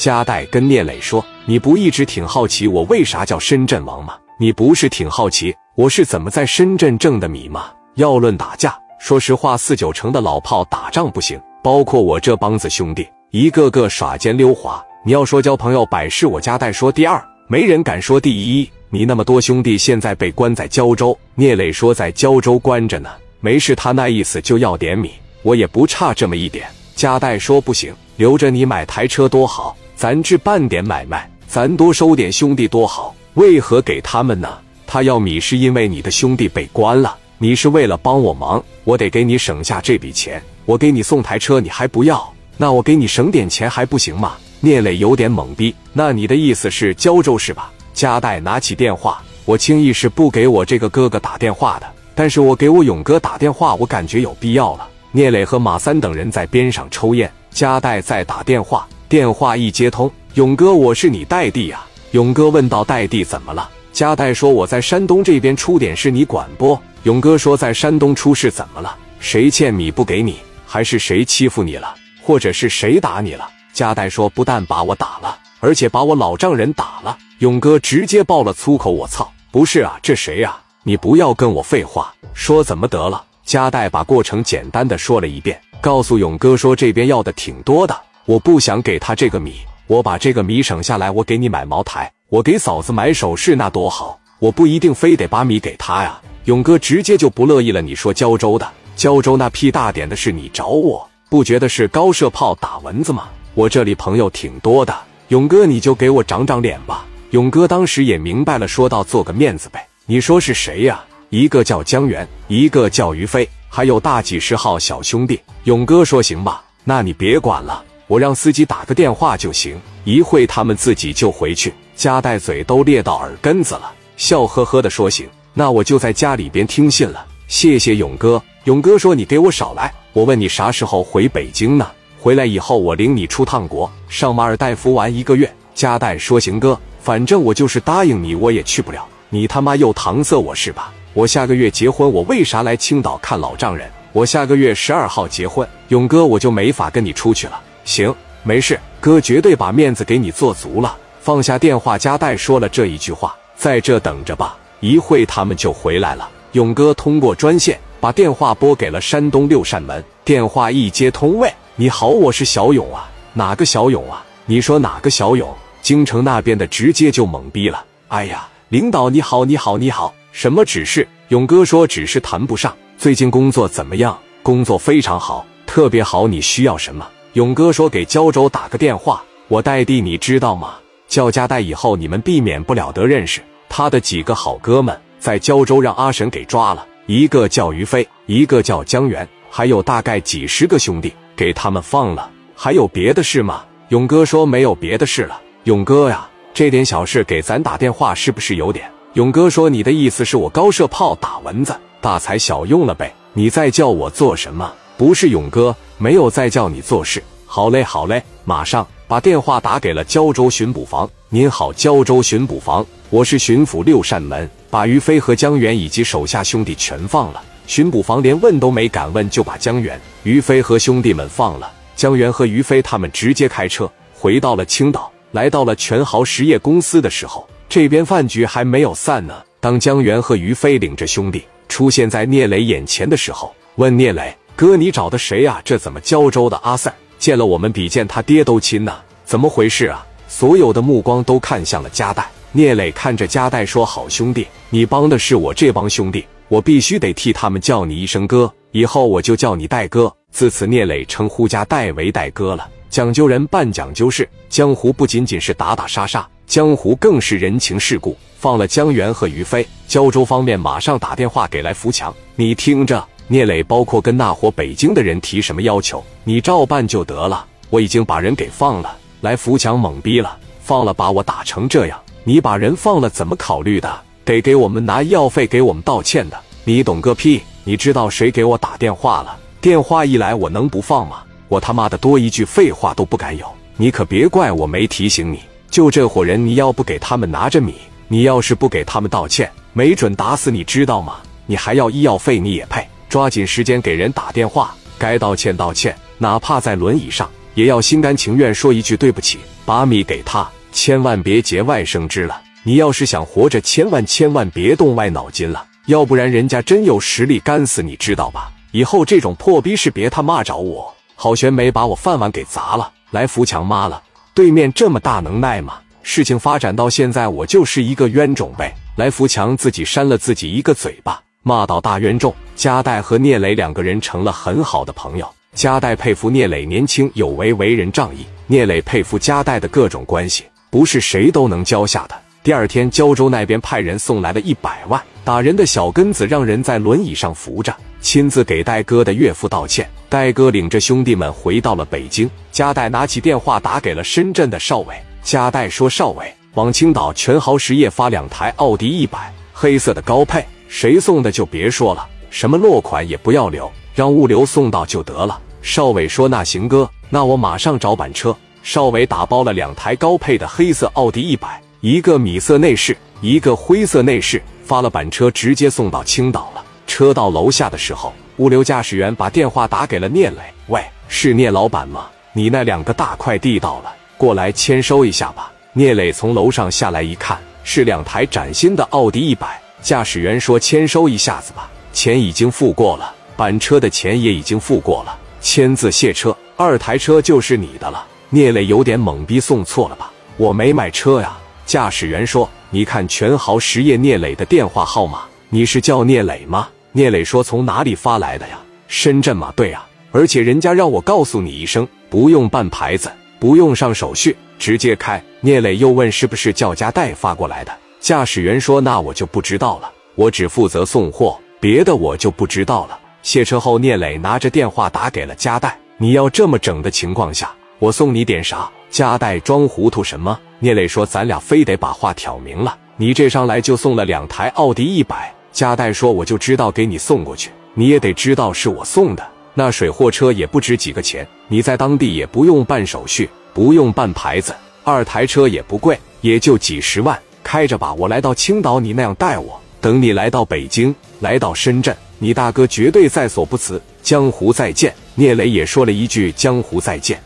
加代跟聂磊说：“你不一直挺好奇我为啥叫深圳王吗？你不是挺好奇我是怎么在深圳挣的米吗？要论打架，说实话，四九城的老炮打仗不行，包括我这帮子兄弟，一个个耍奸溜滑。你要说交朋友，百事我加代说第二，没人敢说第一。你那么多兄弟现在被关在胶州，聂磊说在胶州关着呢，没事，他那意思就要点米，我也不差这么一点。加代说不行，留着你买台车多好。”咱这办点买卖，咱多收点兄弟多好。为何给他们呢？他要米是因为你的兄弟被关了，你是为了帮我忙，我得给你省下这笔钱。我给你送台车，你还不要？那我给你省点钱还不行吗？聂磊有点懵逼。那你的意思是胶州是吧？加代拿起电话，我轻易是不给我这个哥哥打电话的，但是我给我勇哥打电话，我感觉有必要了。聂磊和马三等人在边上抽烟，加代在打电话。电话一接通，勇哥，我是你代弟呀。勇哥问道：“代弟怎么了？”加代说：“我在山东这边出点事，你管不？”勇哥说：“在山东出事怎么了？谁欠米不给你，还是谁欺负你了，或者是谁打你了？”加代说：“不但把我打了，而且把我老丈人打了。”勇哥直接爆了粗口：“我操！不是啊，这谁呀？你不要跟我废话，说怎么得了？”加代把过程简单的说了一遍，告诉勇哥说：“这边要的挺多的。”我不想给他这个米，我把这个米省下来，我给你买茅台，我给嫂子买首饰，那多好！我不一定非得把米给他呀。勇哥直接就不乐意了。你说胶州的，胶州那屁大点的事，你找我不觉得是高射炮打蚊子吗？我这里朋友挺多的，勇哥你就给我长长脸吧。勇哥当时也明白了，说道：“做个面子呗。”你说是谁呀？一个叫江源，一个叫于飞，还有大几十号小兄弟。勇哥说：“行吧，那你别管了。”我让司机打个电话就行，一会他们自己就回去。加代嘴都裂到耳根子了，笑呵呵的说：“行，那我就在家里边听信了。谢谢勇哥。”勇哥说：“你给我少来！我问你啥时候回北京呢？回来以后我领你出趟国，上马尔代夫玩一个月。”加代说：“行哥，反正我就是答应你，我也去不了。你他妈又搪塞我是吧？我下个月结婚，我为啥来青岛看老丈人？我下个月十二号结婚，勇哥我就没法跟你出去了。”行，没事，哥绝对把面子给你做足了。放下电话，加代说了这一句话：“在这等着吧，一会他们就回来了。”勇哥通过专线把电话拨给了山东六扇门。电话一接通，喂，你好，我是小勇啊，哪个小勇啊？你说哪个小勇？京城那边的直接就懵逼了。哎呀，领导你好，你好，你好，什么指示？勇哥说指示谈不上。最近工作怎么样？工作非常好，特别好。你需要什么？勇哥说：“给胶州打个电话，我代弟，你知道吗？叫家代以后，你们避免不了得认识。他的几个好哥们在胶州让阿神给抓了，一个叫于飞，一个叫江源，还有大概几十个兄弟给他们放了。还有别的事吗？”勇哥说：“没有别的事了。”勇哥呀，这点小事给咱打电话是不是有点？勇哥说：“你的意思是我高射炮打蚊子，大材小用了呗？你在叫我做什么？”不是勇哥，没有再叫你做事。好嘞，好嘞，马上把电话打给了胶州巡捕房。您好，胶州巡捕房，我是巡抚六扇门，把于飞和江源以及手下兄弟全放了。巡捕房连问都没敢问，就把江源、于飞和兄弟们放了。江源和于飞他们直接开车回到了青岛，来到了全豪实业公司的时候，这边饭局还没有散呢。当江源和于飞领着兄弟出现在聂磊眼前的时候，问聂磊。哥，你找的谁呀？这怎么胶州的阿 Sir 见了我们比见他爹都亲呢？怎么回事啊？所有的目光都看向了加代。聂磊看着加代说：“好兄弟，你帮的是我这帮兄弟，我必须得替他们叫你一声哥。以后我就叫你戴哥。”自此，聂磊称呼加代为戴哥了。讲究人办讲究事，江湖不仅仅是打打杀杀，江湖更是人情世故。放了江源和于飞，胶州方面马上打电话给来福强，你听着。聂磊，包括跟那伙北京的人提什么要求，你照办就得了。我已经把人给放了。来福强懵逼了，放了把我打成这样，你把人放了怎么考虑的？得给我们拿医药费，给我们道歉的。你懂个屁！你知道谁给我打电话了？电话一来，我能不放吗？我他妈的多一句废话都不敢有。你可别怪我没提醒你。就这伙人，你要不给他们拿着米，你要是不给他们道歉，没准打死你，知道吗？你还要医药费，你也配？抓紧时间给人打电话，该道歉道歉，哪怕在轮椅上，也要心甘情愿说一句对不起，把米给他，千万别节外生枝了。你要是想活着，千万千万别动歪脑筋了，要不然人家真有实力干死你，知道吧？以后这种破逼事别他妈找我。郝玄梅把我饭碗给砸了，来扶墙妈了。对面这么大能耐吗？事情发展到现在，我就是一个冤种呗。来福强自己扇了自己一个嘴巴，骂到大冤种。加代和聂磊两个人成了很好的朋友。加代佩服聂磊年轻有为，为人仗义；聂磊佩服加代的各种关系，不是谁都能交下的。第二天，胶州那边派人送来了一百万，打人的小根子让人在轮椅上扶着，亲自给戴哥的岳父道歉。戴哥领着兄弟们回到了北京。加代拿起电话打给了深圳的邵伟。加代说：“邵伟。”往青岛全豪实业发两台奥迪一百黑色的高配，谁送的就别说了，什么落款也不要留，让物流送到就得了。邵伟说：“那行哥，那我马上找板车。”邵伟打包了两台高配的黑色奥迪一百，一个米色内饰，一个灰色内饰，发了板车直接送到青岛了。车到楼下的时候，物流驾驶员把电话打给了聂磊：“喂，是聂老板吗？你那两个大快递到了，过来签收一下吧。”聂磊从楼上下来一看，是两台崭新的奥迪一百。驾驶员说：“签收一下子吧，钱已经付过了，板车的钱也已经付过了，签字卸车，二台车就是你的了。”聂磊有点懵逼，送错了吧？我没买车呀。驾驶员说：“你看全豪实业聂磊的电话号码，你是叫聂磊吗？”聂磊说：“从哪里发来的呀？深圳吗？对呀，而且人家让我告诉你一声，不用办牌子，不用上手续。”直接开。聂磊又问：“是不是叫家代发过来的？”驾驶员说：“那我就不知道了，我只负责送货，别的我就不知道了。”卸车后，聂磊拿着电话打给了加代：“你要这么整的情况下，我送你点啥？”加代装糊涂什么？聂磊说：“咱俩非得把话挑明了，你这上来就送了两台奥迪一百。”加代说：“我就知道给你送过去，你也得知道是我送的。那水货车也不值几个钱，你在当地也不用办手续。”不用办牌子，二台车也不贵，也就几十万，开着吧。我来到青岛，你那样待我；等你来到北京，来到深圳，你大哥绝对在所不辞。江湖再见，聂磊也说了一句江湖再见。